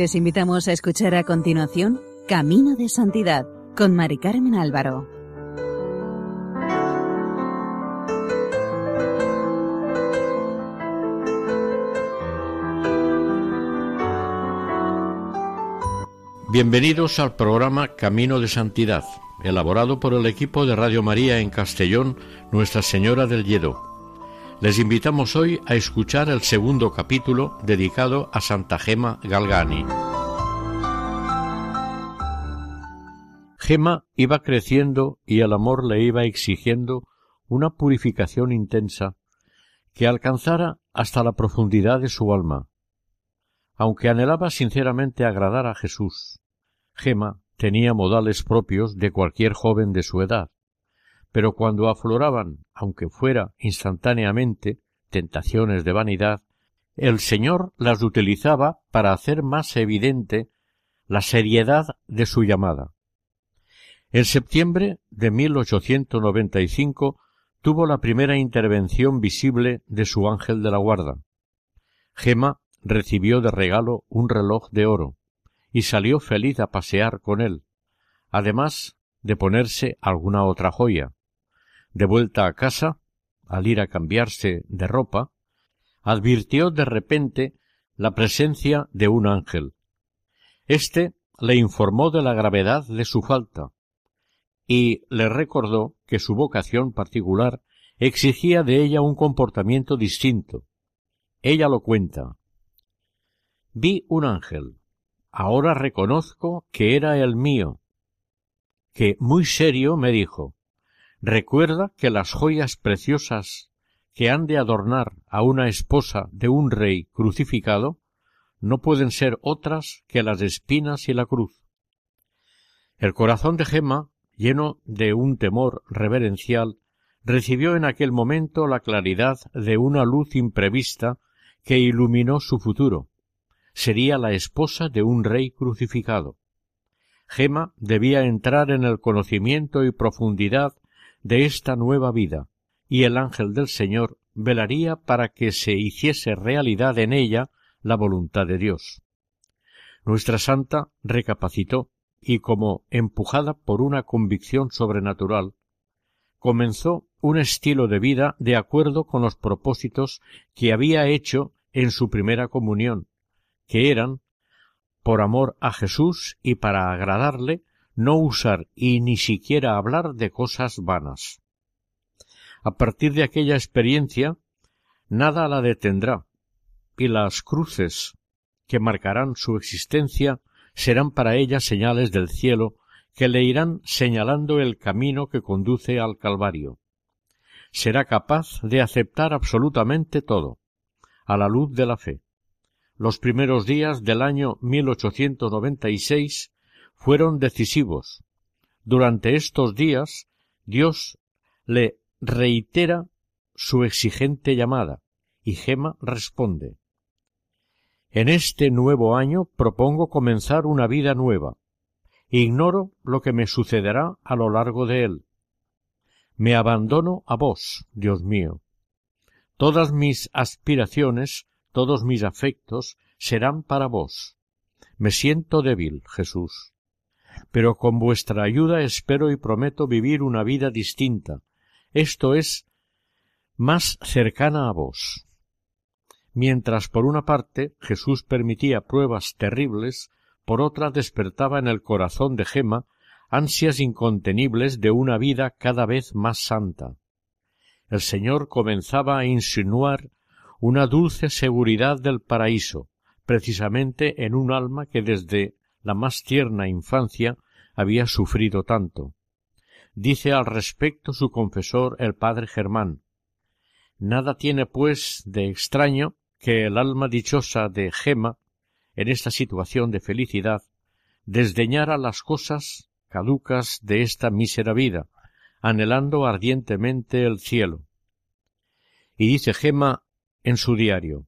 Les invitamos a escuchar a continuación Camino de Santidad con Mari Carmen Álvaro. Bienvenidos al programa Camino de Santidad, elaborado por el equipo de Radio María en Castellón, Nuestra Señora del Lledo. Les invitamos hoy a escuchar el segundo capítulo dedicado a Santa Gema Galgani. Gema iba creciendo y el amor le iba exigiendo una purificación intensa que alcanzara hasta la profundidad de su alma. Aunque anhelaba sinceramente agradar a Jesús, Gema tenía modales propios de cualquier joven de su edad, pero cuando afloraban, aunque fuera instantáneamente, tentaciones de vanidad, el Señor las utilizaba para hacer más evidente la seriedad de su llamada. En septiembre de 1895 tuvo la primera intervención visible de su ángel de la guarda. Gema recibió de regalo un reloj de oro, y salió feliz a pasear con él, además de ponerse alguna otra joya. De vuelta a casa, al ir a cambiarse de ropa, advirtió de repente la presencia de un ángel. Este le informó de la gravedad de su falta y le recordó que su vocación particular exigía de ella un comportamiento distinto. Ella lo cuenta. Vi un ángel, Ahora reconozco que era el mío, que muy serio me dijo Recuerda que las joyas preciosas que han de adornar a una esposa de un rey crucificado no pueden ser otras que las espinas y la cruz. El corazón de Gemma, lleno de un temor reverencial, recibió en aquel momento la claridad de una luz imprevista que iluminó su futuro, sería la esposa de un rey crucificado. Gema debía entrar en el conocimiento y profundidad de esta nueva vida, y el ángel del Señor velaría para que se hiciese realidad en ella la voluntad de Dios. Nuestra santa recapacitó y como empujada por una convicción sobrenatural, comenzó un estilo de vida de acuerdo con los propósitos que había hecho en su primera comunión que eran, por amor a Jesús y para agradarle, no usar y ni siquiera hablar de cosas vanas. A partir de aquella experiencia, nada la detendrá, y las cruces que marcarán su existencia serán para ella señales del cielo que le irán señalando el camino que conduce al Calvario. Será capaz de aceptar absolutamente todo, a la luz de la fe los primeros días del año 1896 fueron decisivos. Durante estos días Dios le reitera su exigente llamada y Gema responde En este nuevo año propongo comenzar una vida nueva. Ignoro lo que me sucederá a lo largo de él. Me abandono a vos, Dios mío. Todas mis aspiraciones todos mis afectos serán para vos. Me siento débil, Jesús. Pero con vuestra ayuda espero y prometo vivir una vida distinta, esto es, más cercana a vos. Mientras por una parte Jesús permitía pruebas terribles, por otra despertaba en el corazón de Gema ansias incontenibles de una vida cada vez más santa. El Señor comenzaba a insinuar una dulce seguridad del paraíso, precisamente en un alma que desde la más tierna infancia había sufrido tanto. Dice al respecto su confesor el padre Germán. Nada tiene, pues, de extraño que el alma dichosa de Gema, en esta situación de felicidad, desdeñara las cosas caducas de esta mísera vida, anhelando ardientemente el cielo. Y dice Gema en su diario.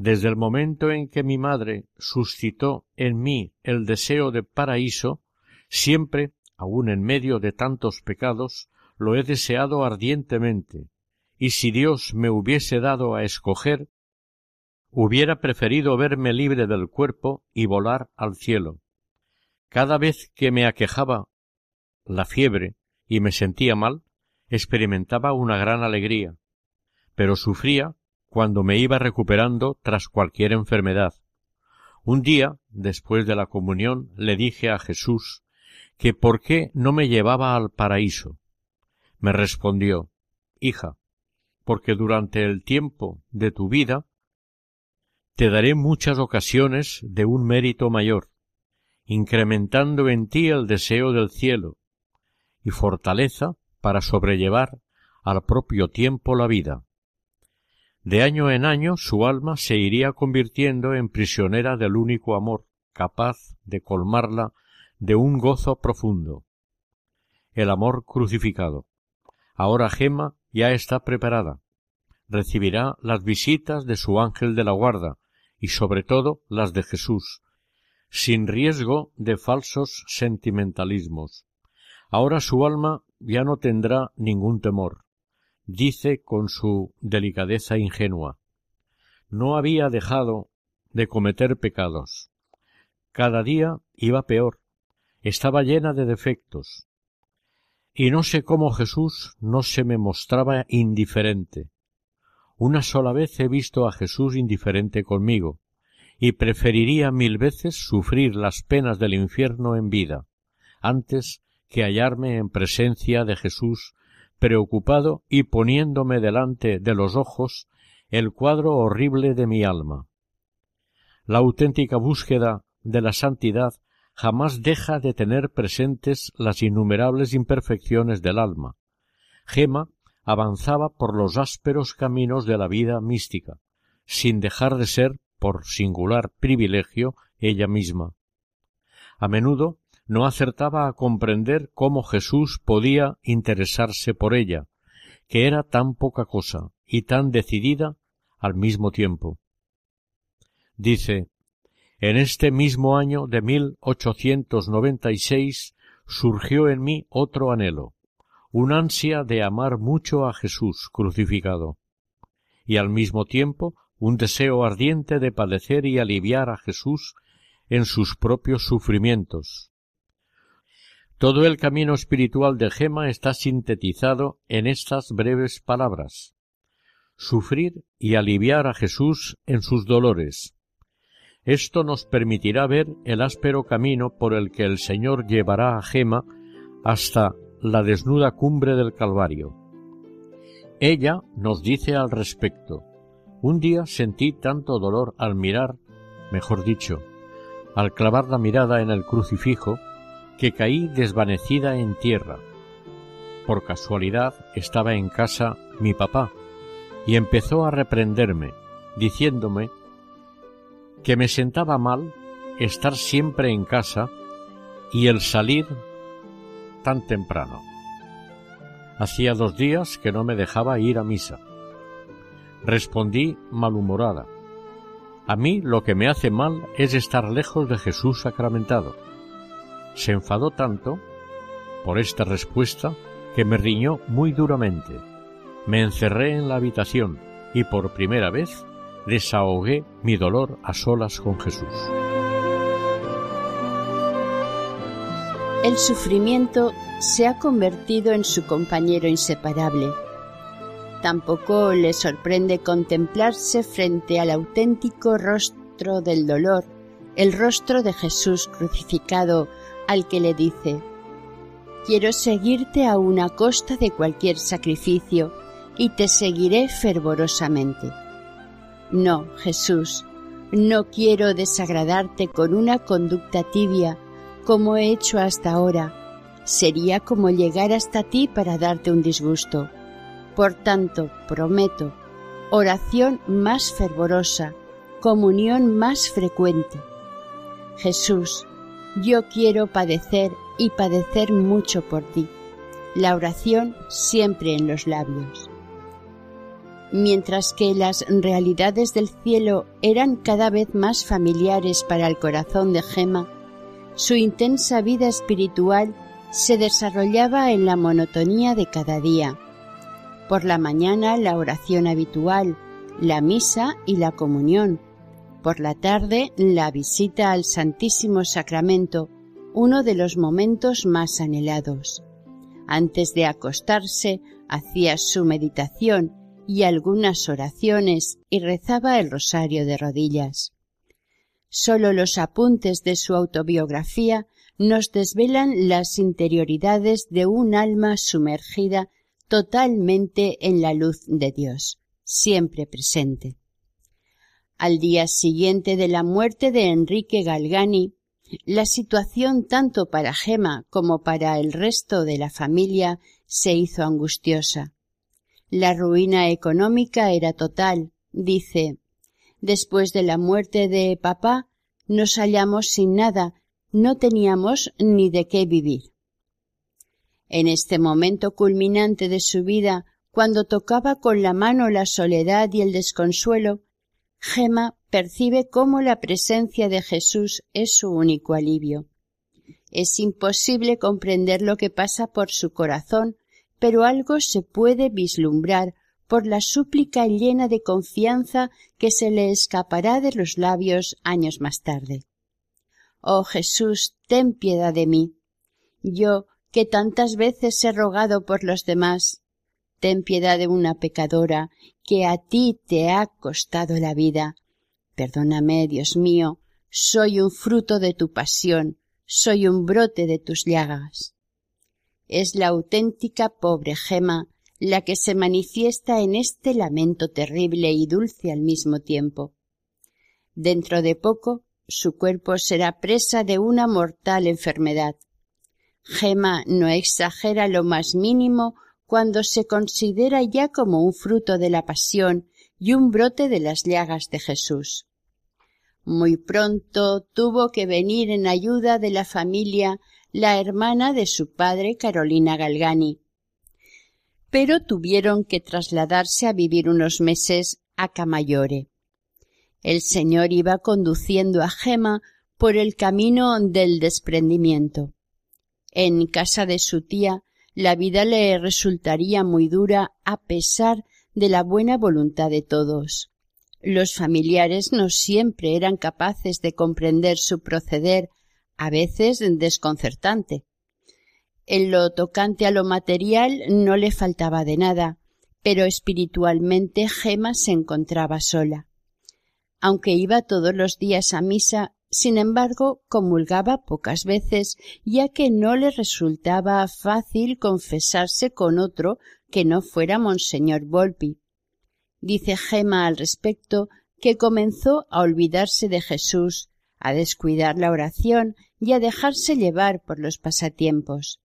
Desde el momento en que mi madre suscitó en mí el deseo de paraíso, siempre, aun en medio de tantos pecados, lo he deseado ardientemente, y si Dios me hubiese dado a escoger, hubiera preferido verme libre del cuerpo y volar al cielo. Cada vez que me aquejaba la fiebre y me sentía mal, experimentaba una gran alegría, pero sufría cuando me iba recuperando tras cualquier enfermedad. Un día, después de la comunión, le dije a Jesús que por qué no me llevaba al paraíso. Me respondió Hija, porque durante el tiempo de tu vida te daré muchas ocasiones de un mérito mayor, incrementando en ti el deseo del cielo y fortaleza para sobrellevar al propio tiempo la vida. De año en año su alma se iría convirtiendo en prisionera del único amor, capaz de colmarla de un gozo profundo. El amor crucificado. Ahora Gema ya está preparada. Recibirá las visitas de su ángel de la guarda y sobre todo las de Jesús, sin riesgo de falsos sentimentalismos. Ahora su alma ya no tendrá ningún temor dice con su delicadeza ingenua no había dejado de cometer pecados. Cada día iba peor, estaba llena de defectos. Y no sé cómo Jesús no se me mostraba indiferente. Una sola vez he visto a Jesús indiferente conmigo, y preferiría mil veces sufrir las penas del infierno en vida, antes que hallarme en presencia de Jesús preocupado y poniéndome delante de los ojos el cuadro horrible de mi alma. La auténtica búsqueda de la santidad jamás deja de tener presentes las innumerables imperfecciones del alma. Gema avanzaba por los ásperos caminos de la vida mística, sin dejar de ser, por singular privilegio, ella misma. A menudo no acertaba a comprender cómo Jesús podía interesarse por ella, que era tan poca cosa y tan decidida al mismo tiempo. Dice, en este mismo año de 1896 surgió en mí otro anhelo, un ansia de amar mucho a Jesús crucificado, y al mismo tiempo un deseo ardiente de padecer y aliviar a Jesús en sus propios sufrimientos, todo el camino espiritual de Gema está sintetizado en estas breves palabras. Sufrir y aliviar a Jesús en sus dolores. Esto nos permitirá ver el áspero camino por el que el Señor llevará a Gema hasta la desnuda cumbre del Calvario. Ella nos dice al respecto, un día sentí tanto dolor al mirar, mejor dicho, al clavar la mirada en el crucifijo, que caí desvanecida en tierra. Por casualidad estaba en casa mi papá y empezó a reprenderme, diciéndome que me sentaba mal estar siempre en casa y el salir tan temprano. Hacía dos días que no me dejaba ir a misa. Respondí malhumorada. A mí lo que me hace mal es estar lejos de Jesús sacramentado se enfadó tanto por esta respuesta que me riñó muy duramente. Me encerré en la habitación y por primera vez desahogué mi dolor a solas con Jesús. El sufrimiento se ha convertido en su compañero inseparable. Tampoco le sorprende contemplarse frente al auténtico rostro del dolor, el rostro de Jesús crucificado al que le dice, Quiero seguirte a una costa de cualquier sacrificio y te seguiré fervorosamente. No, Jesús, no quiero desagradarte con una conducta tibia como he hecho hasta ahora. Sería como llegar hasta ti para darte un disgusto. Por tanto, prometo, oración más fervorosa, comunión más frecuente. Jesús, yo quiero padecer y padecer mucho por ti. La oración siempre en los labios. Mientras que las realidades del cielo eran cada vez más familiares para el corazón de Gema, su intensa vida espiritual se desarrollaba en la monotonía de cada día. Por la mañana la oración habitual, la misa y la comunión. Por la tarde, la visita al Santísimo Sacramento, uno de los momentos más anhelados. Antes de acostarse, hacía su meditación y algunas oraciones y rezaba el rosario de rodillas. Solo los apuntes de su autobiografía nos desvelan las interioridades de un alma sumergida totalmente en la luz de Dios, siempre presente. Al día siguiente de la muerte de Enrique Galgani, la situación tanto para Gema como para el resto de la familia se hizo angustiosa. La ruina económica era total, dice. Después de la muerte de papá, nos hallamos sin nada, no teníamos ni de qué vivir. En este momento culminante de su vida, cuando tocaba con la mano la soledad y el desconsuelo, Gema percibe cómo la presencia de Jesús es su único alivio. Es imposible comprender lo que pasa por su corazón pero algo se puede vislumbrar por la súplica llena de confianza que se le escapará de los labios años más tarde. Oh Jesús, ten piedad de mí. Yo, que tantas veces he rogado por los demás, ten piedad de una pecadora que a ti te ha costado la vida. Perdóname, Dios mío, soy un fruto de tu pasión, soy un brote de tus llagas es la auténtica pobre Gema la que se manifiesta en este lamento terrible y dulce al mismo tiempo. Dentro de poco su cuerpo será presa de una mortal enfermedad. Gema no exagera lo más mínimo cuando se considera ya como un fruto de la pasión y un brote de las llagas de Jesús. Muy pronto tuvo que venir en ayuda de la familia la hermana de su padre Carolina Galgani. Pero tuvieron que trasladarse a vivir unos meses a Camayore. El señor iba conduciendo a Gema por el camino del desprendimiento. En casa de su tía la vida le resultaría muy dura a pesar de la buena voluntad de todos. Los familiares no siempre eran capaces de comprender su proceder a veces desconcertante. En lo tocante a lo material no le faltaba de nada, pero espiritualmente Gema se encontraba sola. Aunque iba todos los días a misa, sin embargo, comulgaba pocas veces, ya que no le resultaba fácil confesarse con otro que no fuera Monseñor Volpi. Dice Gema al respecto que comenzó a olvidarse de Jesús, a descuidar la oración y a dejarse llevar por los pasatiempos.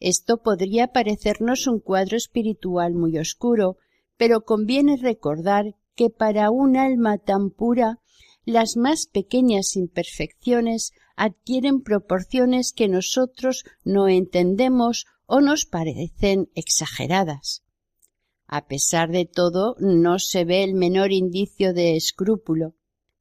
Esto podría parecernos un cuadro espiritual muy oscuro, pero conviene recordar que para un alma tan pura las más pequeñas imperfecciones adquieren proporciones que nosotros no entendemos o nos parecen exageradas. A pesar de todo, no se ve el menor indicio de escrúpulo.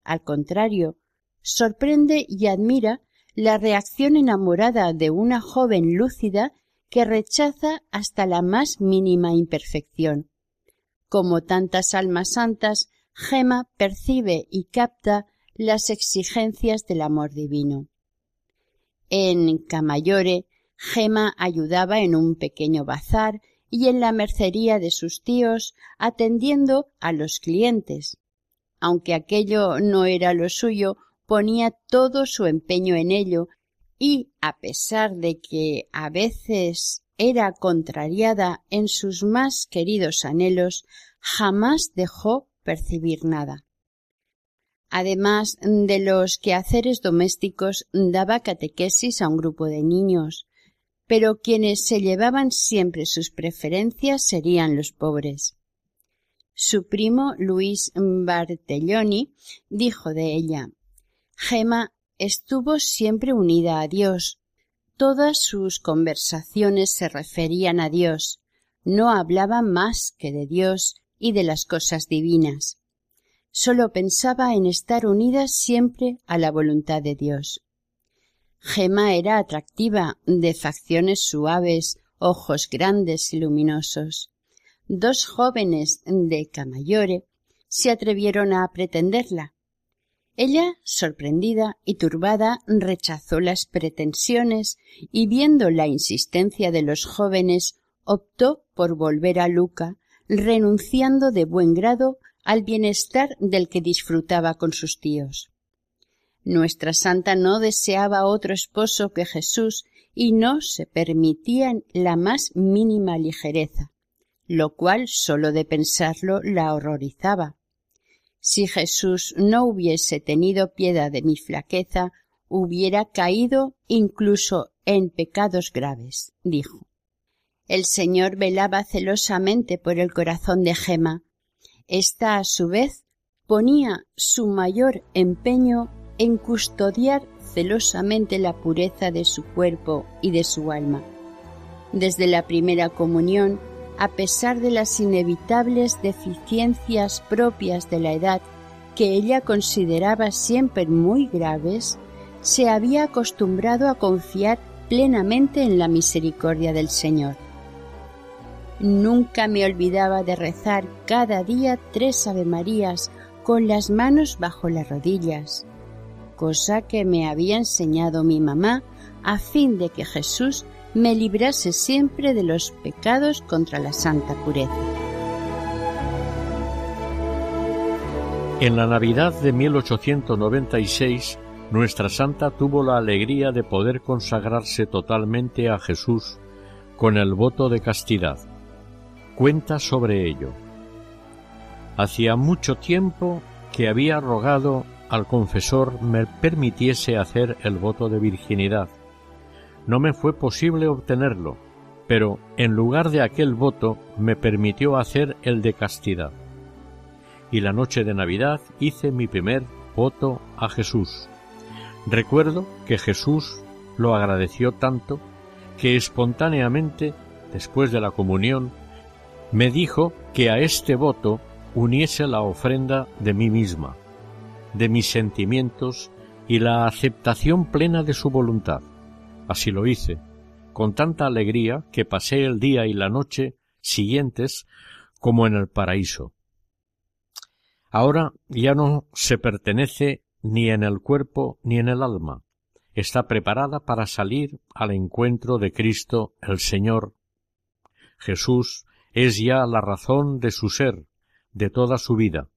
Al contrario, sorprende y admira la reacción enamorada de una joven lúcida que rechaza hasta la más mínima imperfección. Como tantas almas santas, Gema percibe y capta las exigencias del amor divino. En Camayore, Gema ayudaba en un pequeño bazar y en la mercería de sus tíos atendiendo a los clientes. Aunque aquello no era lo suyo, ponía todo su empeño en ello y, a pesar de que a veces era contrariada en sus más queridos anhelos, jamás dejó percibir nada. Además de los quehaceres domésticos, daba catequesis a un grupo de niños, pero quienes se llevaban siempre sus preferencias serían los pobres. Su primo Luis Bartelloni dijo de ella Gema estuvo siempre unida a Dios. Todas sus conversaciones se referían a Dios. No hablaba más que de Dios y de las cosas divinas. Sólo pensaba en estar unida siempre a la voluntad de Dios. Gema era atractiva, de facciones suaves, ojos grandes y luminosos. Dos jóvenes de Camayore se atrevieron a pretenderla. Ella, sorprendida y turbada, rechazó las pretensiones y viendo la insistencia de los jóvenes, optó por volver a Luca, renunciando de buen grado al bienestar del que disfrutaba con sus tíos. Nuestra santa no deseaba otro esposo que Jesús y no se permitía la más mínima ligereza, lo cual sólo de pensarlo la horrorizaba. Si Jesús no hubiese tenido piedad de mi flaqueza, hubiera caído incluso en pecados graves, dijo. El Señor velaba celosamente por el corazón de Gema. Esta, a su vez, ponía su mayor empeño en custodiar celosamente la pureza de su cuerpo y de su alma. Desde la primera comunión, a pesar de las inevitables deficiencias propias de la edad que ella consideraba siempre muy graves, se había acostumbrado a confiar plenamente en la misericordia del Señor. Nunca me olvidaba de rezar cada día tres Avemarías con las manos bajo las rodillas, cosa que me había enseñado mi mamá a fin de que Jesús me librase siempre de los pecados contra la santa pureza. En la Navidad de 1896, nuestra santa tuvo la alegría de poder consagrarse totalmente a Jesús con el voto de castidad. Cuenta sobre ello. Hacía mucho tiempo que había rogado al confesor me permitiese hacer el voto de virginidad. No me fue posible obtenerlo, pero en lugar de aquel voto me permitió hacer el de castidad. Y la noche de Navidad hice mi primer voto a Jesús. Recuerdo que Jesús lo agradeció tanto que espontáneamente, después de la comunión, me dijo que a este voto uniese la ofrenda de mí misma de mis sentimientos y la aceptación plena de su voluntad. Así lo hice, con tanta alegría que pasé el día y la noche siguientes como en el paraíso. Ahora ya no se pertenece ni en el cuerpo ni en el alma. Está preparada para salir al encuentro de Cristo el Señor. Jesús es ya la razón de su ser, de toda su vida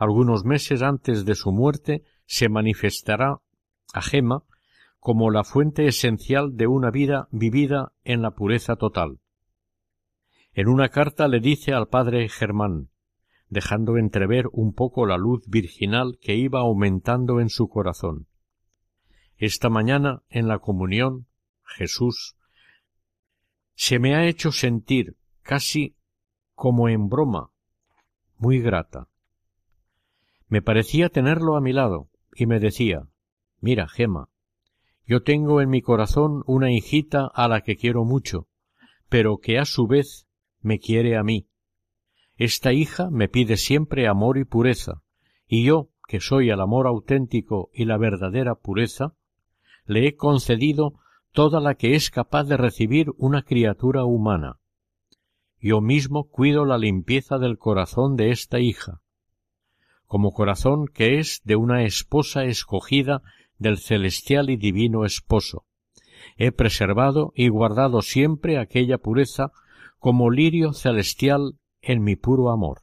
algunos meses antes de su muerte, se manifestará a Gema como la fuente esencial de una vida vivida en la pureza total. En una carta le dice al padre Germán, dejando entrever un poco la luz virginal que iba aumentando en su corazón. Esta mañana, en la comunión, Jesús se me ha hecho sentir casi como en broma, muy grata. Me parecía tenerlo a mi lado, y me decía Mira, Gema, yo tengo en mi corazón una hijita a la que quiero mucho, pero que a su vez me quiere a mí. Esta hija me pide siempre amor y pureza, y yo, que soy el amor auténtico y la verdadera pureza, le he concedido toda la que es capaz de recibir una criatura humana. Yo mismo cuido la limpieza del corazón de esta hija, como corazón que es de una esposa escogida del celestial y divino esposo. He preservado y guardado siempre aquella pureza como lirio celestial en mi puro amor.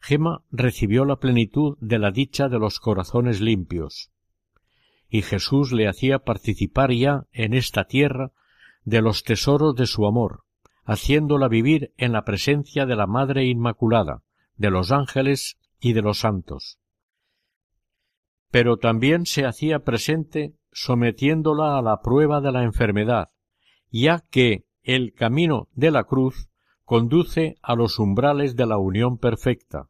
Gema recibió la plenitud de la dicha de los corazones limpios, y Jesús le hacía participar ya en esta tierra de los tesoros de su amor, haciéndola vivir en la presencia de la Madre Inmaculada, de los ángeles y de los santos. Pero también se hacía presente sometiéndola a la prueba de la enfermedad, ya que el camino de la cruz conduce a los umbrales de la unión perfecta.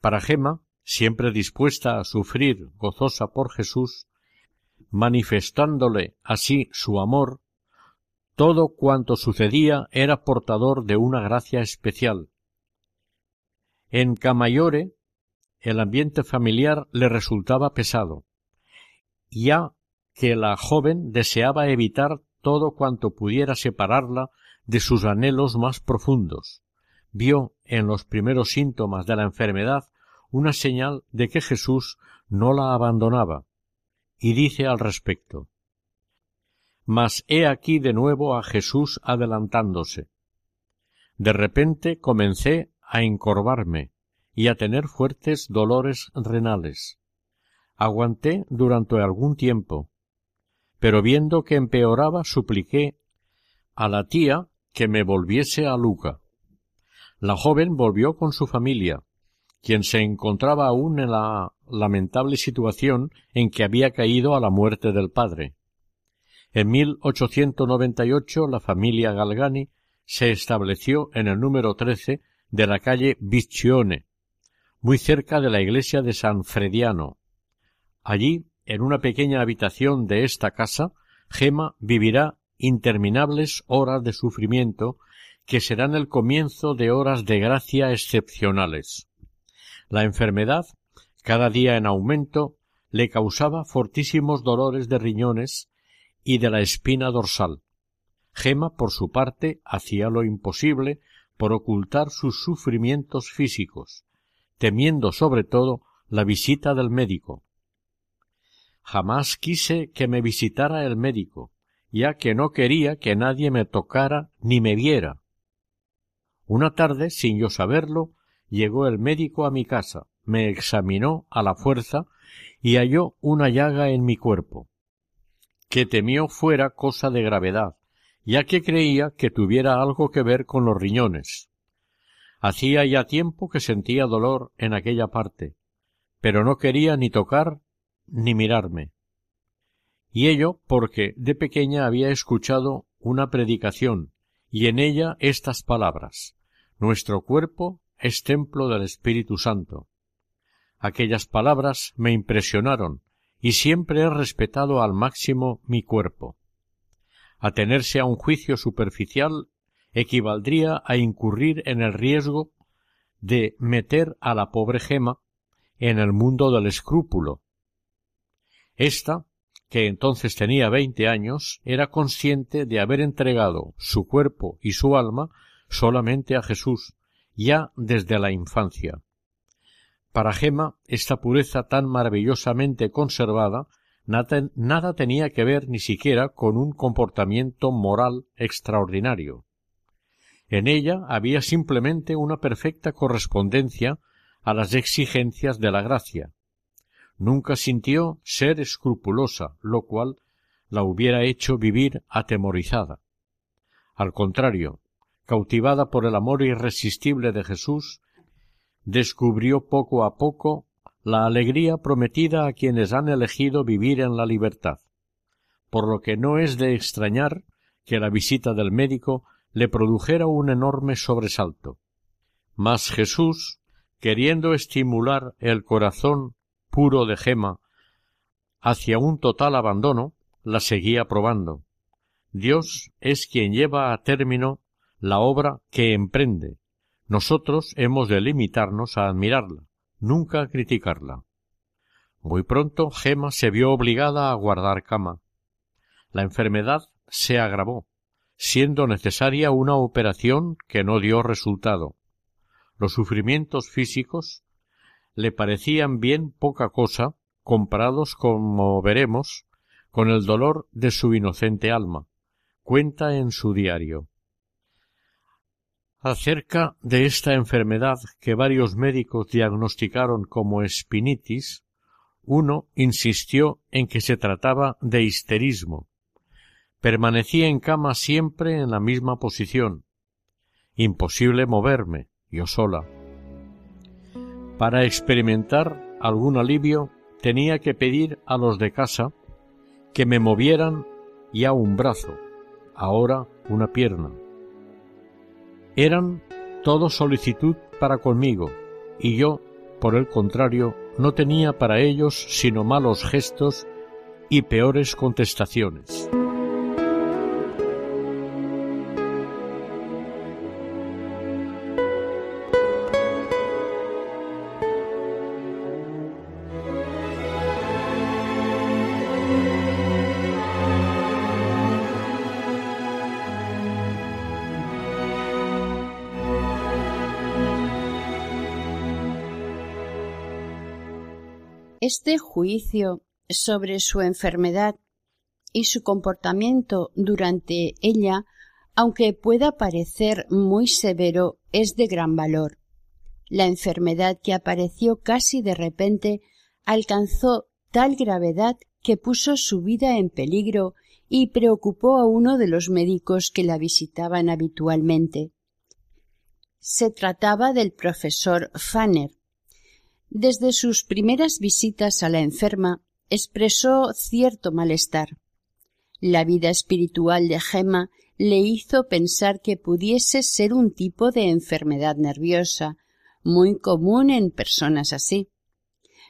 Para Gema, siempre dispuesta a sufrir gozosa por Jesús, manifestándole así su amor, todo cuanto sucedía era portador de una gracia especial, en Camayore el ambiente familiar le resultaba pesado, ya que la joven deseaba evitar todo cuanto pudiera separarla de sus anhelos más profundos, vio en los primeros síntomas de la enfermedad una señal de que Jesús no la abandonaba, y dice al respecto Mas he aquí de nuevo a Jesús adelantándose. De repente comencé a encorvarme y a tener fuertes dolores renales. Aguanté durante algún tiempo, pero viendo que empeoraba supliqué a la tía que me volviese a Luca. La joven volvió con su familia, quien se encontraba aún en la lamentable situación en que había caído a la muerte del padre. En 1898 la familia Galgani se estableció en el número 13 de la calle Biccione, muy cerca de la iglesia de San Frediano. Allí, en una pequeña habitación de esta casa, Gema vivirá interminables horas de sufrimiento que serán el comienzo de horas de gracia excepcionales. La enfermedad, cada día en aumento, le causaba fortísimos dolores de riñones y de la espina dorsal. Gema, por su parte, hacía lo imposible por ocultar sus sufrimientos físicos, temiendo sobre todo la visita del médico. Jamás quise que me visitara el médico, ya que no quería que nadie me tocara ni me viera. Una tarde, sin yo saberlo, llegó el médico a mi casa, me examinó a la fuerza y halló una llaga en mi cuerpo, que temió fuera cosa de gravedad, ya que creía que tuviera algo que ver con los riñones. Hacía ya tiempo que sentía dolor en aquella parte, pero no quería ni tocar ni mirarme. Y ello porque de pequeña había escuchado una predicación y en ella estas palabras Nuestro cuerpo es templo del Espíritu Santo. Aquellas palabras me impresionaron y siempre he respetado al máximo mi cuerpo. Atenerse a un juicio superficial equivaldría a incurrir en el riesgo de meter a la pobre gema en el mundo del escrúpulo. Esta, que entonces tenía veinte años, era consciente de haber entregado su cuerpo y su alma solamente a Jesús, ya desde la infancia. Para Gema, esta pureza tan maravillosamente conservada nada, nada, tenía que ver ni siquiera con un comportamiento moral extraordinario. En ella había simplemente una perfecta correspondencia a las exigencias de la gracia. Nunca sintió ser escrupulosa, lo cual la hubiera hecho vivir atemorizada. Al contrario, cautivada por el amor irresistible de Jesús, descubrió poco a poco la alegría prometida a quienes han elegido vivir en la libertad, por lo que no es de extrañar que la visita del médico le produjera un enorme sobresalto. Mas Jesús, queriendo estimular el corazón puro de Gema hacia un total abandono, la seguía probando. Dios es quien lleva a término la obra que emprende. Nosotros hemos de limitarnos a admirarla, nunca a criticarla. Muy pronto Gema se vio obligada a guardar cama. La enfermedad se agravó, siendo necesaria una operación que no dio resultado. Los sufrimientos físicos le parecían bien poca cosa comparados, como veremos, con el dolor de su inocente alma. Cuenta en su diario. Acerca de esta enfermedad que varios médicos diagnosticaron como espinitis, uno insistió en que se trataba de histerismo. Permanecía en cama siempre en la misma posición. Imposible moverme, yo sola. Para experimentar algún alivio tenía que pedir a los de casa que me movieran ya un brazo, ahora una pierna eran todo solicitud para conmigo, y yo, por el contrario, no tenía para ellos sino malos gestos y peores contestaciones. Este juicio sobre su enfermedad y su comportamiento durante ella, aunque pueda parecer muy severo, es de gran valor. La enfermedad que apareció casi de repente alcanzó tal gravedad que puso su vida en peligro y preocupó a uno de los médicos que la visitaban habitualmente. Se trataba del profesor Fanner. Desde sus primeras visitas a la enferma expresó cierto malestar. La vida espiritual de Gemma le hizo pensar que pudiese ser un tipo de enfermedad nerviosa, muy común en personas así.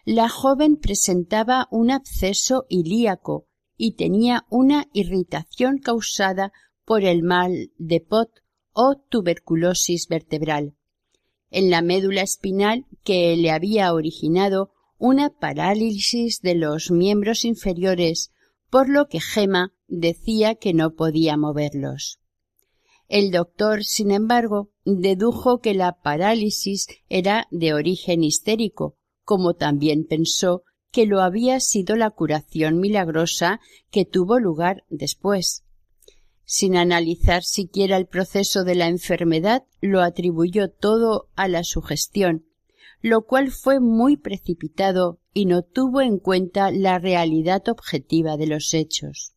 La joven presentaba un absceso ilíaco y tenía una irritación causada por el mal de Pot o tuberculosis vertebral. En la médula espinal que le había originado una parálisis de los miembros inferiores, por lo que Gema decía que no podía moverlos. El doctor, sin embargo, dedujo que la parálisis era de origen histérico, como también pensó que lo había sido la curación milagrosa que tuvo lugar después. Sin analizar siquiera el proceso de la enfermedad, lo atribuyó todo a la sugestión, lo cual fue muy precipitado y no tuvo en cuenta la realidad objetiva de los hechos.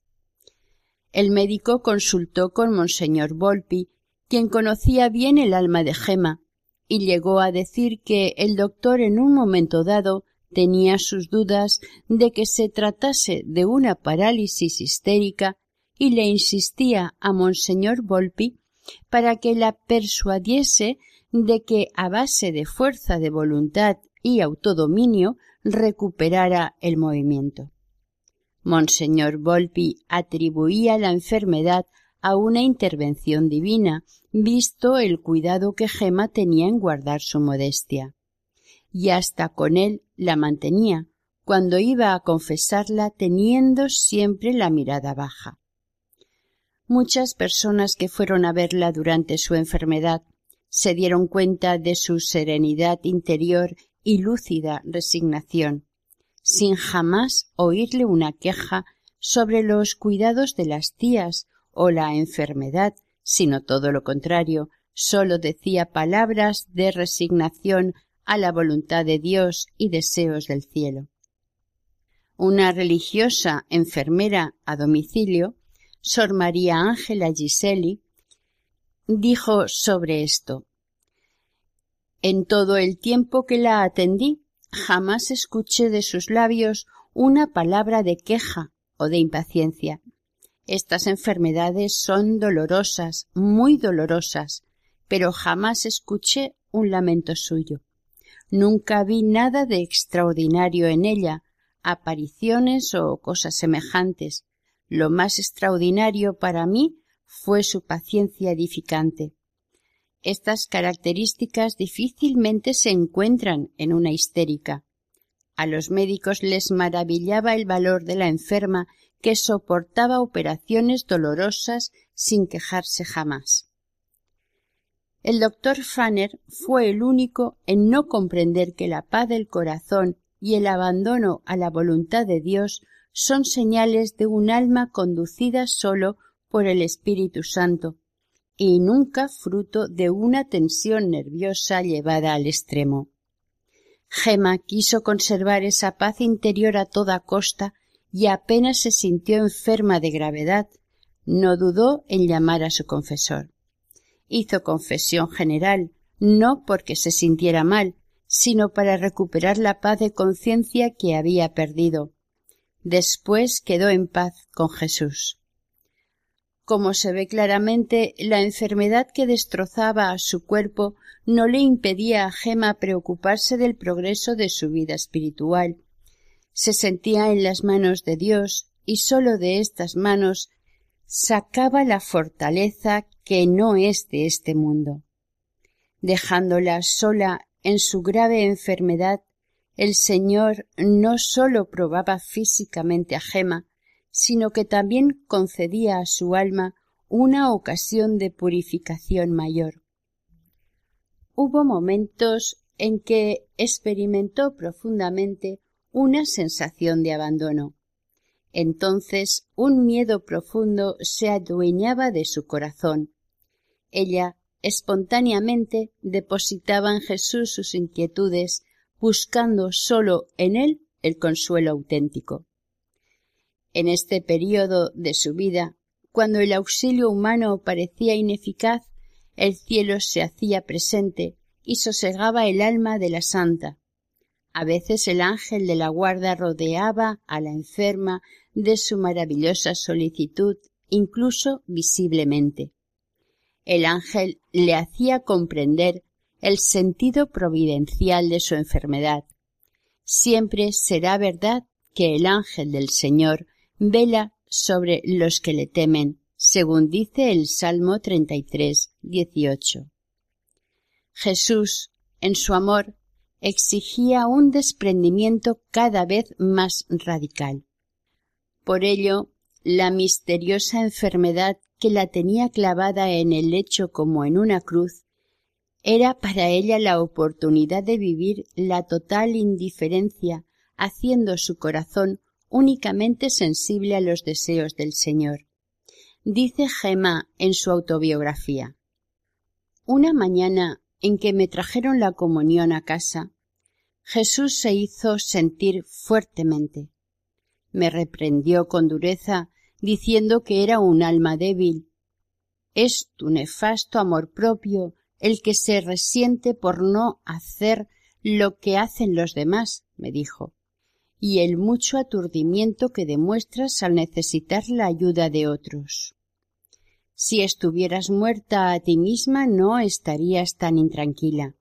El médico consultó con monseñor Volpi, quien conocía bien el alma de Gema, y llegó a decir que el doctor en un momento dado tenía sus dudas de que se tratase de una parálisis histérica y le insistía a monseñor Volpi para que la persuadiese de que a base de fuerza de voluntad y autodominio recuperara el movimiento. Monseñor Volpi atribuía la enfermedad a una intervención divina, visto el cuidado que Gema tenía en guardar su modestia. Y hasta con él la mantenía, cuando iba a confesarla teniendo siempre la mirada baja. Muchas personas que fueron a verla durante su enfermedad se dieron cuenta de su serenidad interior y lúcida resignación, sin jamás oírle una queja sobre los cuidados de las tías o la enfermedad, sino todo lo contrario, sólo decía palabras de resignación a la voluntad de Dios y deseos del cielo. Una religiosa enfermera a domicilio, Sor María Ángela Giseli, dijo sobre esto En todo el tiempo que la atendí, jamás escuché de sus labios una palabra de queja o de impaciencia. Estas enfermedades son dolorosas, muy dolorosas, pero jamás escuché un lamento suyo. Nunca vi nada de extraordinario en ella, apariciones o cosas semejantes. Lo más extraordinario para mí fue su paciencia edificante. Estas características difícilmente se encuentran en una histérica. A los médicos les maravillaba el valor de la enferma que soportaba operaciones dolorosas sin quejarse jamás. El doctor Fanner fue el único en no comprender que la paz del corazón y el abandono a la voluntad de Dios son señales de un alma conducida solo por el Espíritu Santo, y nunca fruto de una tensión nerviosa llevada al extremo. Gema quiso conservar esa paz interior a toda costa y apenas se sintió enferma de gravedad, no dudó en llamar a su confesor. Hizo confesión general, no porque se sintiera mal, sino para recuperar la paz de conciencia que había perdido. Después quedó en paz con Jesús. Como se ve claramente, la enfermedad que destrozaba a su cuerpo no le impedía a Gema preocuparse del progreso de su vida espiritual. Se sentía en las manos de Dios y sólo de estas manos sacaba la fortaleza que no es de este mundo. Dejándola sola en su grave enfermedad, el Señor no sólo probaba físicamente a Gema, sino que también concedía a su alma una ocasión de purificación mayor. Hubo momentos en que experimentó profundamente una sensación de abandono. Entonces un miedo profundo se adueñaba de su corazón. Ella espontáneamente depositaba en Jesús sus inquietudes, buscando sólo en él el consuelo auténtico. En este período de su vida, cuando el auxilio humano parecía ineficaz, el cielo se hacía presente y sosegaba el alma de la santa. A veces el ángel de la guarda rodeaba a la enferma de su maravillosa solicitud, incluso visiblemente. El ángel le hacía comprender el sentido providencial de su enfermedad. Siempre será verdad que el ángel del Señor vela sobre los que le temen, según dice el Salmo 33, 18. Jesús, en su amor, exigía un desprendimiento cada vez más radical. Por ello, la misteriosa enfermedad que la tenía clavada en el lecho como en una cruz era para ella la oportunidad de vivir la total indiferencia, haciendo su corazón únicamente sensible a los deseos del Señor. Dice Gemma en su autobiografía. Una mañana en que me trajeron la comunión a casa, Jesús se hizo sentir fuertemente. Me reprendió con dureza, diciendo que era un alma débil. Es tu nefasto amor propio el que se resiente por no hacer lo que hacen los demás, me dijo y el mucho aturdimiento que demuestras al necesitar la ayuda de otros. Si estuvieras muerta a ti misma no estarías tan intranquila.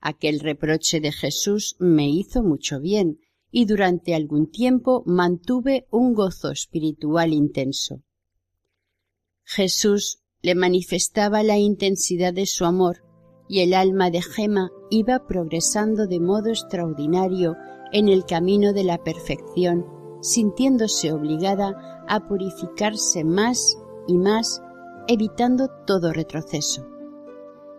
Aquel reproche de Jesús me hizo mucho bien y durante algún tiempo mantuve un gozo espiritual intenso. Jesús le manifestaba la intensidad de su amor y el alma de Gema iba progresando de modo extraordinario en el camino de la perfección, sintiéndose obligada a purificarse más y más, evitando todo retroceso.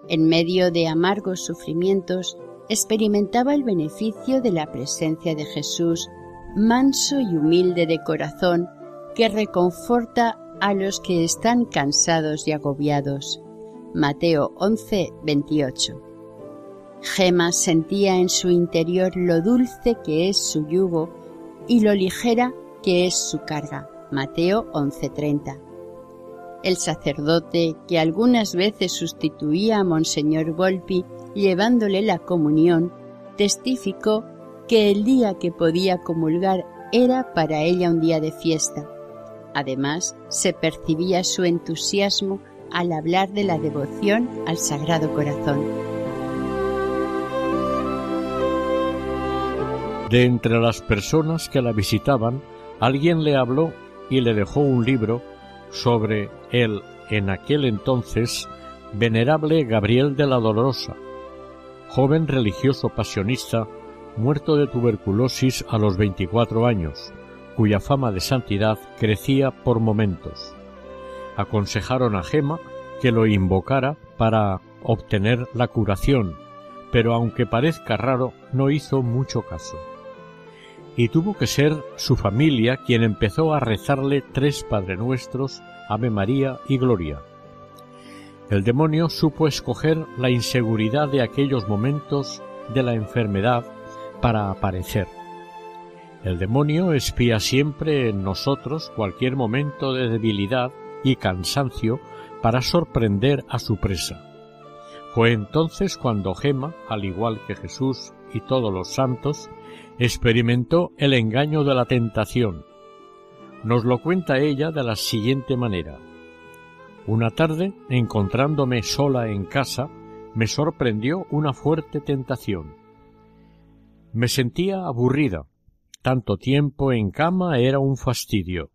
En medio de amargos sufrimientos, experimentaba el beneficio de la presencia de Jesús, manso y humilde de corazón, que reconforta a los que están cansados y agobiados. Mateo 11, 28. Gema sentía en su interior lo dulce que es su yugo y lo ligera que es su carga. Mateo 11:30. El sacerdote, que algunas veces sustituía a Monseñor Volpi llevándole la comunión, testificó que el día que podía comulgar era para ella un día de fiesta. Además, se percibía su entusiasmo al hablar de la devoción al Sagrado Corazón. De entre las personas que la visitaban, alguien le habló y le dejó un libro sobre el, en aquel entonces, venerable Gabriel de la Dolorosa, joven religioso pasionista, muerto de tuberculosis a los 24 años, cuya fama de santidad crecía por momentos. Aconsejaron a Gema que lo invocara para obtener la curación, pero aunque parezca raro, no hizo mucho caso y tuvo que ser su familia quien empezó a rezarle tres Padre Nuestros, Ave María y Gloria. El demonio supo escoger la inseguridad de aquellos momentos de la enfermedad para aparecer. El demonio espía siempre en nosotros cualquier momento de debilidad y cansancio para sorprender a su presa. Fue entonces cuando Gema, al igual que Jesús y todos los santos, experimentó el engaño de la tentación. Nos lo cuenta ella de la siguiente manera. Una tarde, encontrándome sola en casa, me sorprendió una fuerte tentación. Me sentía aburrida. Tanto tiempo en cama era un fastidio.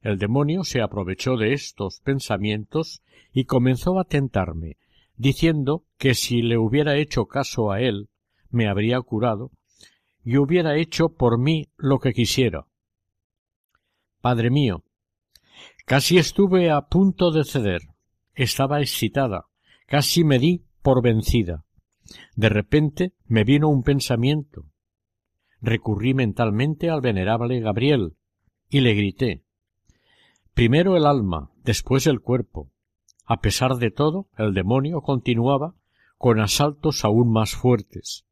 El demonio se aprovechó de estos pensamientos y comenzó a tentarme, diciendo que si le hubiera hecho caso a él, me habría curado y hubiera hecho por mí lo que quisiera. Padre mío, casi estuve a punto de ceder. Estaba excitada, casi me di por vencida. De repente me vino un pensamiento. Recurrí mentalmente al venerable Gabriel y le grité Primero el alma, después el cuerpo. A pesar de todo, el demonio continuaba con asaltos aún más fuertes.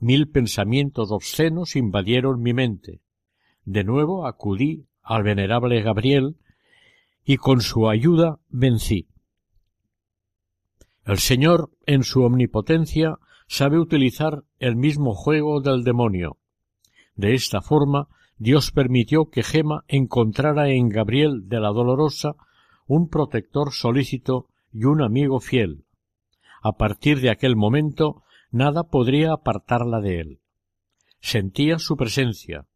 Mil pensamientos obscenos invadieron mi mente. De nuevo acudí al venerable Gabriel y con su ayuda vencí. El Señor, en su omnipotencia, sabe utilizar el mismo juego del demonio. De esta forma, Dios permitió que Gema encontrara en Gabriel de la Dolorosa un protector solícito y un amigo fiel. A partir de aquel momento nada podría apartarla de él. Sentía su presencia.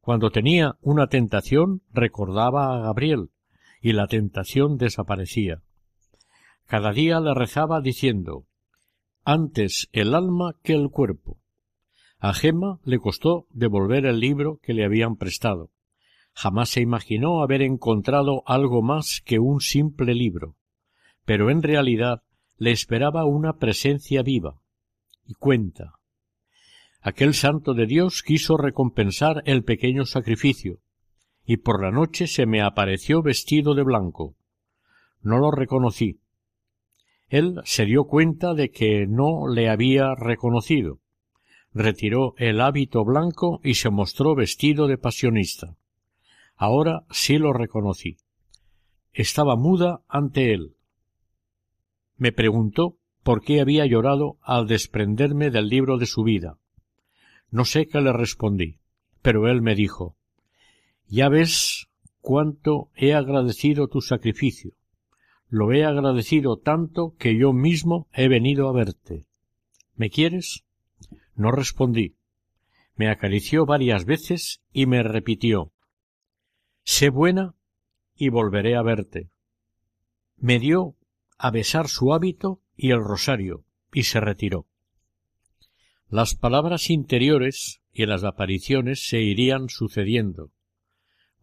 Cuando tenía una tentación recordaba a Gabriel y la tentación desaparecía. Cada día le rezaba diciendo antes el alma que el cuerpo. A Gemma le costó devolver el libro que le habían prestado. Jamás se imaginó haber encontrado algo más que un simple libro, pero en realidad le esperaba una presencia viva. Y cuenta. Aquel santo de Dios quiso recompensar el pequeño sacrificio, y por la noche se me apareció vestido de blanco. No lo reconocí. Él se dio cuenta de que no le había reconocido. Retiró el hábito blanco y se mostró vestido de pasionista. Ahora sí lo reconocí. Estaba muda ante él. Me preguntó por qué había llorado al desprenderme del libro de su vida. No sé qué le respondí, pero él me dijo ya ves cuánto he agradecido tu sacrificio. Lo he agradecido tanto que yo mismo he venido a verte. ¿Me quieres? No respondí. Me acarició varias veces y me repitió Sé buena y volveré a verte. Me dio a besar su hábito y el rosario y se retiró. Las palabras interiores y las apariciones se irían sucediendo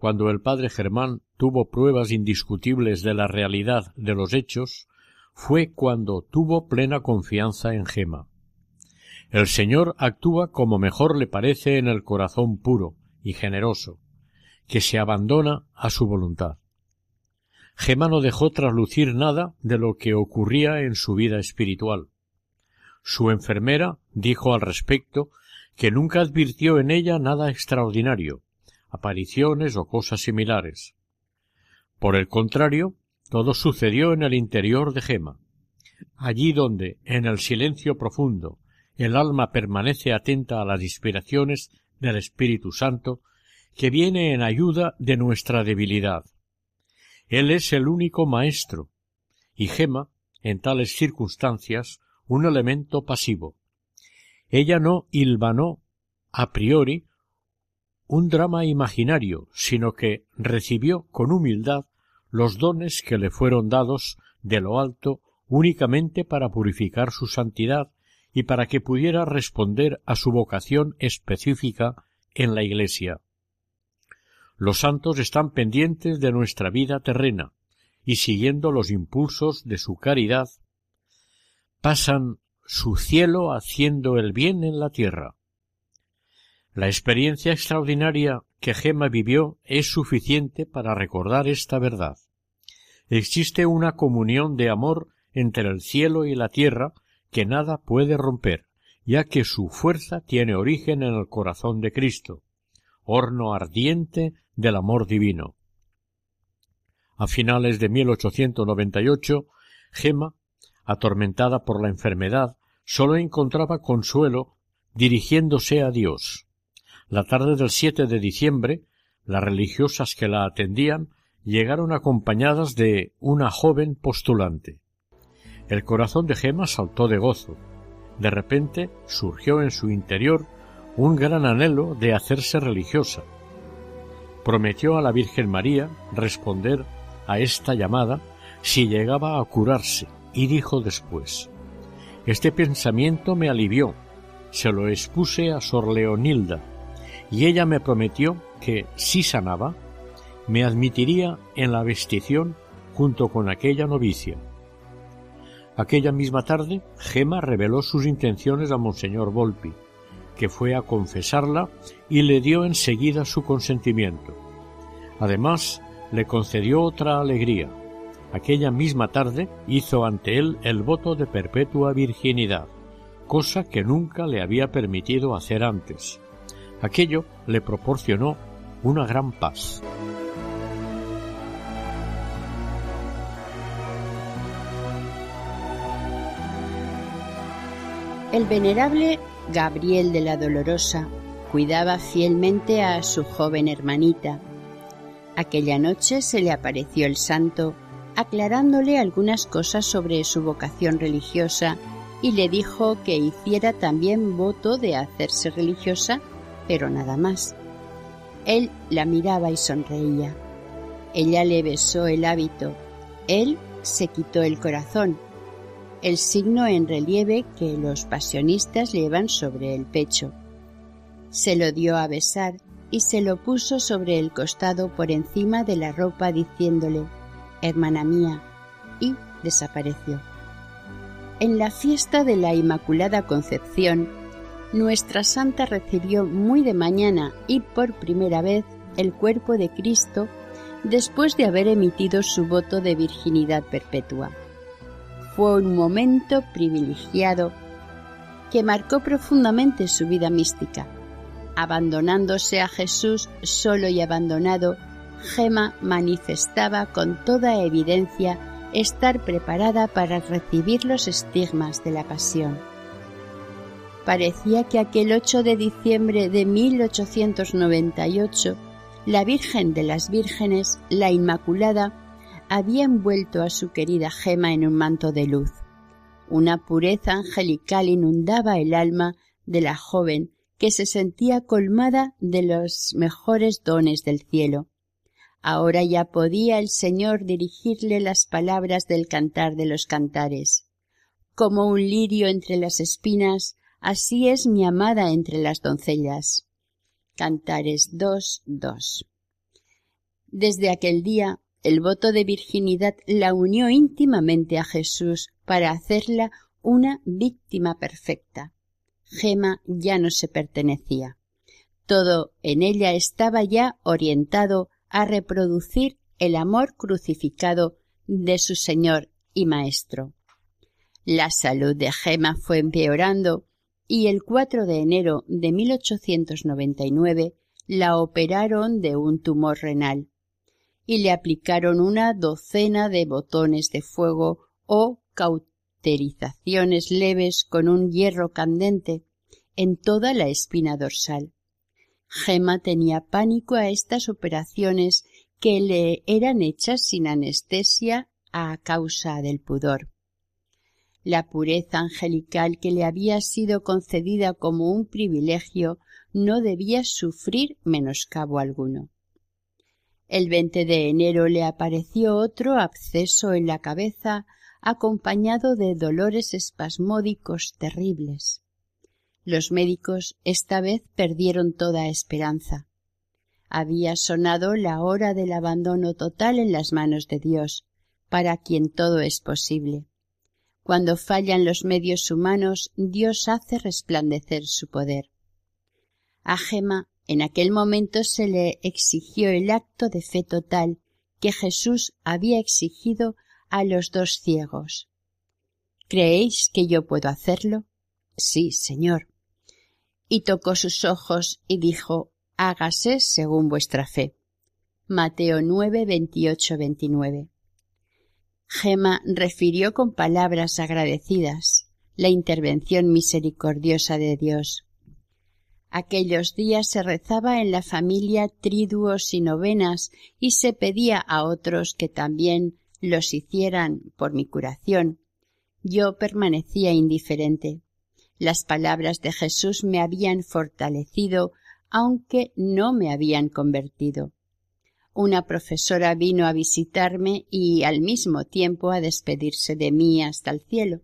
cuando el padre Germán pruebas indiscutibles de la realidad de los hechos, fue cuando tuvo plena confianza en Gema. El Señor actúa como mejor le parece en el corazón puro y generoso, que se abandona a su voluntad. Gema no dejó traslucir nada de lo que ocurría en su vida espiritual. Su enfermera dijo al respecto que nunca advirtió en ella nada extraordinario, apariciones o cosas similares. Por el contrario, todo sucedió en el interior de Gema, allí donde, en el silencio profundo, el alma permanece atenta a las inspiraciones del Espíritu Santo, que viene en ayuda de nuestra debilidad. Él es el único maestro, y Gema, en tales circunstancias, un elemento pasivo. Ella no hilvanó a priori un drama imaginario, sino que recibió con humildad los dones que le fueron dados de lo alto únicamente para purificar su santidad y para que pudiera responder a su vocación específica en la Iglesia. Los santos están pendientes de nuestra vida terrena y siguiendo los impulsos de su caridad, pasan su cielo haciendo el bien en la tierra. La experiencia extraordinaria que Gema vivió es suficiente para recordar esta verdad. Existe una comunión de amor entre el cielo y la tierra que nada puede romper, ya que su fuerza tiene origen en el corazón de Cristo, horno ardiente del amor divino. A finales de 1898, Gema, atormentada por la enfermedad, sólo encontraba consuelo dirigiéndose a Dios. La tarde del 7 de diciembre, las religiosas que la atendían llegaron acompañadas de una joven postulante. El corazón de Gema saltó de gozo. De repente surgió en su interior un gran anhelo de hacerse religiosa. Prometió a la Virgen María responder a esta llamada si llegaba a curarse y dijo después Este pensamiento me alivió. Se lo expuse a Sor Leonilda, y ella me prometió que, si sanaba, me admitiría en la vestición junto con aquella novicia. Aquella misma tarde, Gema reveló sus intenciones a Monseñor Volpi, que fue a confesarla y le dio enseguida su consentimiento. Además, le concedió otra alegría. Aquella misma tarde hizo ante él el voto de perpetua virginidad, cosa que nunca le había permitido hacer antes. Aquello le proporcionó una gran paz. El venerable Gabriel de la Dolorosa cuidaba fielmente a su joven hermanita. Aquella noche se le apareció el santo aclarándole algunas cosas sobre su vocación religiosa y le dijo que hiciera también voto de hacerse religiosa, pero nada más. Él la miraba y sonreía. Ella le besó el hábito. Él se quitó el corazón el signo en relieve que los pasionistas llevan sobre el pecho. Se lo dio a besar y se lo puso sobre el costado por encima de la ropa diciéndole, hermana mía, y desapareció. En la fiesta de la Inmaculada Concepción, nuestra santa recibió muy de mañana y por primera vez el cuerpo de Cristo después de haber emitido su voto de virginidad perpetua fue un momento privilegiado que marcó profundamente su vida mística. Abandonándose a Jesús solo y abandonado, Gema manifestaba con toda evidencia estar preparada para recibir los estigmas de la pasión. Parecía que aquel 8 de diciembre de 1898, la Virgen de las Vírgenes, la Inmaculada, había envuelto a su querida Gema en un manto de luz. Una pureza angelical inundaba el alma de la joven que se sentía colmada de los mejores dones del cielo. Ahora ya podía el Señor dirigirle las palabras del cantar de los cantares. Como un lirio entre las espinas, así es mi amada entre las doncellas. Cantares 2, 2. Desde aquel día el voto de virginidad la unió íntimamente a Jesús para hacerla una víctima perfecta. Gema ya no se pertenecía. Todo en ella estaba ya orientado a reproducir el amor crucificado de su Señor y Maestro. La salud de Gema fue empeorando y el 4 de enero de 1899 la operaron de un tumor renal y le aplicaron una docena de botones de fuego o cauterizaciones leves con un hierro candente en toda la espina dorsal. Gema tenía pánico a estas operaciones que le eran hechas sin anestesia a causa del pudor. La pureza angelical que le había sido concedida como un privilegio no debía sufrir menoscabo alguno. El 20 de enero le apareció otro absceso en la cabeza acompañado de dolores espasmódicos terribles. Los médicos esta vez perdieron toda esperanza. Había sonado la hora del abandono total en las manos de Dios, para quien todo es posible. Cuando fallan los medios humanos, Dios hace resplandecer su poder. A Gema en aquel momento se le exigió el acto de fe total que Jesús había exigido a los dos ciegos. ¿Creéis que yo puedo hacerlo? Sí, Señor. Y tocó sus ojos y dijo, hágase según vuestra fe. Mateo 9, 28, 29. Gema refirió con palabras agradecidas la intervención misericordiosa de Dios. Aquellos días se rezaba en la familia triduos y novenas y se pedía a otros que también los hicieran por mi curación. Yo permanecía indiferente. Las palabras de Jesús me habían fortalecido, aunque no me habían convertido. Una profesora vino a visitarme y al mismo tiempo a despedirse de mí hasta el cielo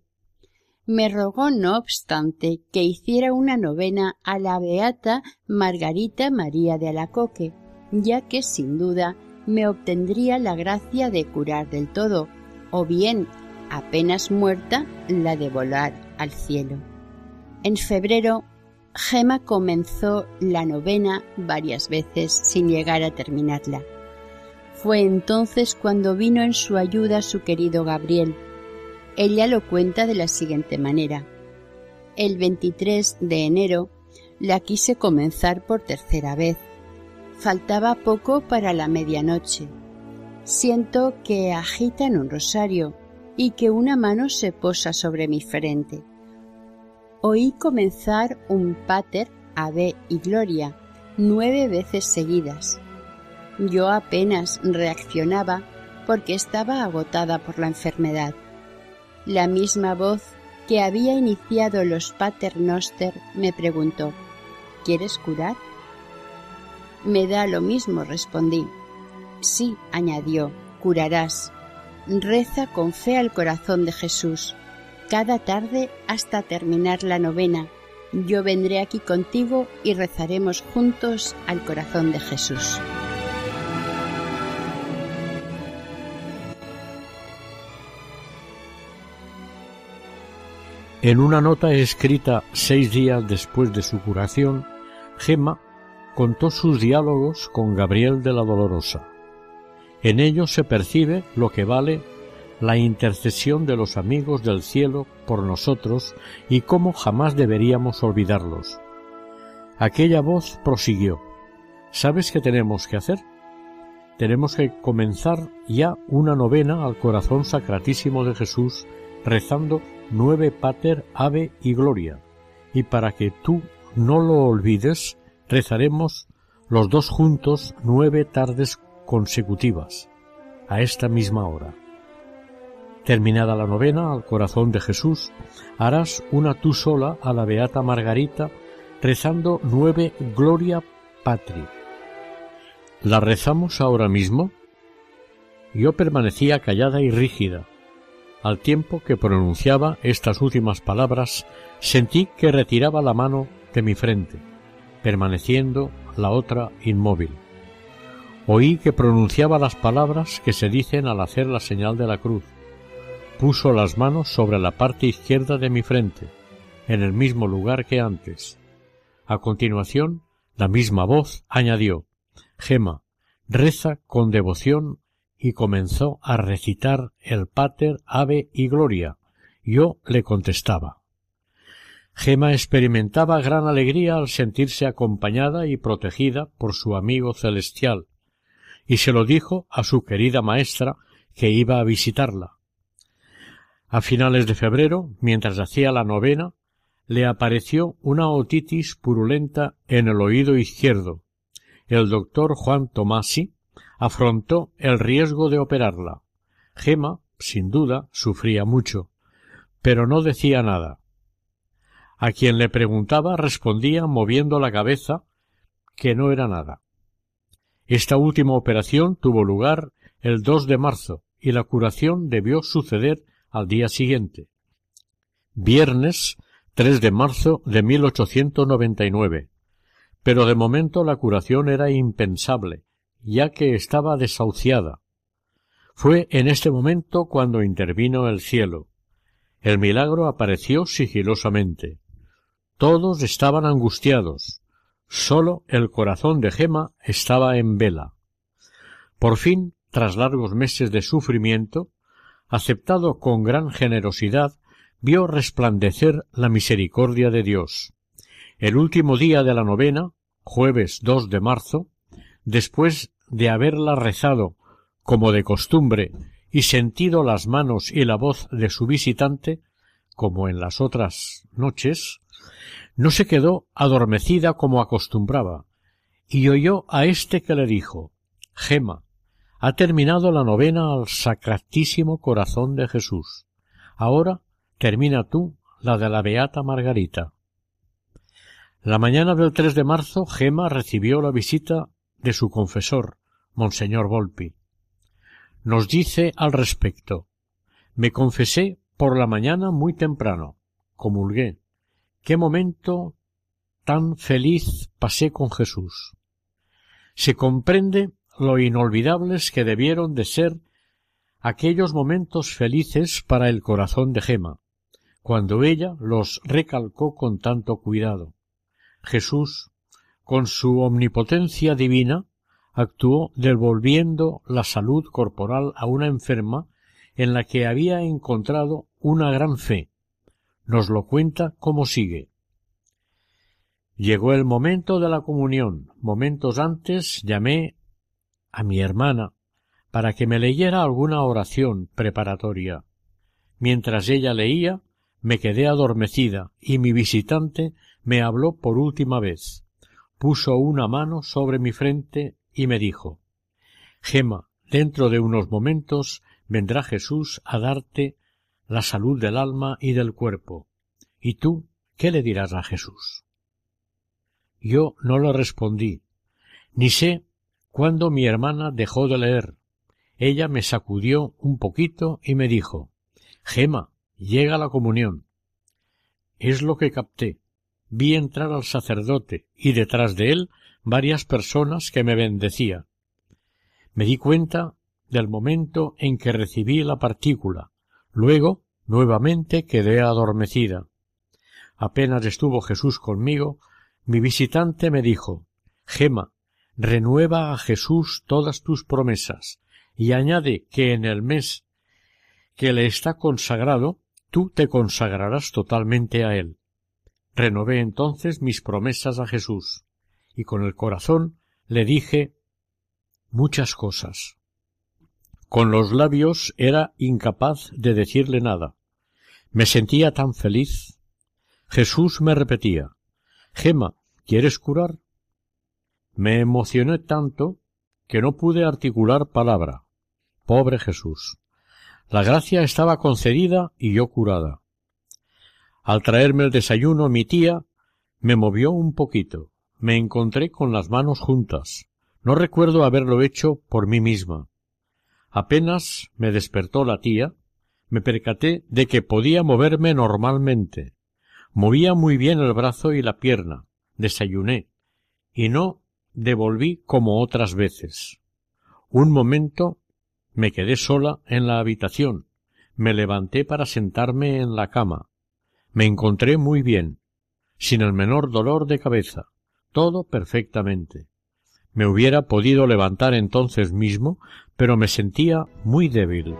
me rogó no obstante que hiciera una novena a la beata Margarita María de Alacoque, ya que sin duda me obtendría la gracia de curar del todo, o bien, apenas muerta, la de volar al cielo. En febrero, Gema comenzó la novena varias veces sin llegar a terminarla. Fue entonces cuando vino en su ayuda su querido Gabriel. Ella lo cuenta de la siguiente manera. El 23 de enero la quise comenzar por tercera vez. Faltaba poco para la medianoche. Siento que agitan un rosario y que una mano se posa sobre mi frente. Oí comenzar un pater, ave y gloria, nueve veces seguidas. Yo apenas reaccionaba porque estaba agotada por la enfermedad. La misma voz que había iniciado los pater noster me preguntó ¿Quieres curar? Me da lo mismo, respondí. Sí, añadió, curarás. Reza con fe al corazón de Jesús, cada tarde hasta terminar la novena. Yo vendré aquí contigo y rezaremos juntos al corazón de Jesús. En una nota escrita seis días después de su curación, Gemma contó sus diálogos con Gabriel de la Dolorosa. En ellos se percibe lo que vale la intercesión de los amigos del cielo por nosotros y cómo jamás deberíamos olvidarlos. Aquella voz prosiguió ¿Sabes qué tenemos que hacer? Tenemos que comenzar ya una novena al corazón sacratísimo de Jesús rezando nueve pater, ave y gloria. Y para que tú no lo olvides, rezaremos los dos juntos nueve tardes consecutivas, a esta misma hora. Terminada la novena al corazón de Jesús, harás una tú sola a la Beata Margarita, rezando nueve Gloria Patri. ¿La rezamos ahora mismo? Yo permanecía callada y rígida, al tiempo que pronunciaba estas últimas palabras, sentí que retiraba la mano de mi frente, permaneciendo la otra inmóvil. Oí que pronunciaba las palabras que se dicen al hacer la señal de la cruz. Puso las manos sobre la parte izquierda de mi frente, en el mismo lugar que antes. A continuación, la misma voz añadió Gema, reza con devoción y comenzó a recitar el Pater, Ave y Gloria. Yo le contestaba. Gema experimentaba gran alegría al sentirse acompañada y protegida por su amigo celestial, y se lo dijo a su querida maestra que iba a visitarla. A finales de febrero, mientras hacía la novena, le apareció una otitis purulenta en el oído izquierdo. El doctor Juan Tomasi afrontó el riesgo de operarla. Gema, sin duda, sufría mucho, pero no decía nada. A quien le preguntaba respondía moviendo la cabeza que no era nada. Esta última operación tuvo lugar el 2 de marzo y la curación debió suceder al día siguiente. Viernes 3 de marzo de 1899. Pero de momento la curación era impensable, ya que estaba desahuciada. Fue en este momento cuando intervino el cielo. El milagro apareció sigilosamente. Todos estaban angustiados. Sólo el corazón de Gema estaba en vela. Por fin, tras largos meses de sufrimiento, aceptado con gran generosidad, vio resplandecer la misericordia de Dios. El último día de la novena, jueves 2 de marzo, después de haberla rezado como de costumbre y sentido las manos y la voz de su visitante, como en las otras noches, no se quedó adormecida como acostumbraba, y oyó a éste que le dijo Gema, ha terminado la novena al Sacratísimo Corazón de Jesús. Ahora termina tú la de la Beata Margarita. La mañana del 3 de marzo, Gema recibió la visita de su confesor, Monseñor Volpi. Nos dice al respecto Me confesé por la mañana muy temprano, comulgué. Qué momento tan feliz pasé con Jesús. Se comprende lo inolvidables que debieron de ser aquellos momentos felices para el corazón de Gema, cuando ella los recalcó con tanto cuidado. Jesús, con su omnipotencia divina, actuó devolviendo la salud corporal a una enferma en la que había encontrado una gran fe. Nos lo cuenta como sigue. Llegó el momento de la comunión. Momentos antes llamé a mi hermana para que me leyera alguna oración preparatoria. Mientras ella leía, me quedé adormecida y mi visitante me habló por última vez. Puso una mano sobre mi frente y me dijo Gema, dentro de unos momentos vendrá Jesús a darte la salud del alma y del cuerpo. ¿Y tú qué le dirás a Jesús? Yo no le respondí, ni sé cuándo mi hermana dejó de leer. Ella me sacudió un poquito y me dijo Gema, llega la comunión. Es lo que capté. Vi entrar al sacerdote y detrás de él varias personas que me bendecía. Me di cuenta del momento en que recibí la partícula. Luego, nuevamente quedé adormecida. Apenas estuvo Jesús conmigo, mi visitante me dijo Gema, renueva a Jesús todas tus promesas y añade que en el mes que le está consagrado, tú te consagrarás totalmente a él. Renové entonces mis promesas a Jesús y con el corazón le dije muchas cosas. Con los labios era incapaz de decirle nada. Me sentía tan feliz. Jesús me repetía Gema, ¿quieres curar? Me emocioné tanto que no pude articular palabra. Pobre Jesús. La gracia estaba concedida y yo curada. Al traerme el desayuno mi tía me movió un poquito. Me encontré con las manos juntas. No recuerdo haberlo hecho por mí misma. Apenas me despertó la tía, me percaté de que podía moverme normalmente. Movía muy bien el brazo y la pierna. Desayuné. Y no devolví como otras veces. Un momento me quedé sola en la habitación. Me levanté para sentarme en la cama. Me encontré muy bien, sin el menor dolor de cabeza, todo perfectamente. Me hubiera podido levantar entonces mismo, pero me sentía muy débil.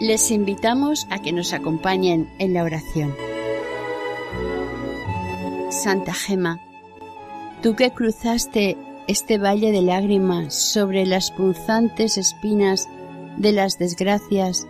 Les invitamos a que nos acompañen en la oración. Santa Gema, tú que cruzaste este valle de lágrimas sobre las punzantes espinas de las desgracias,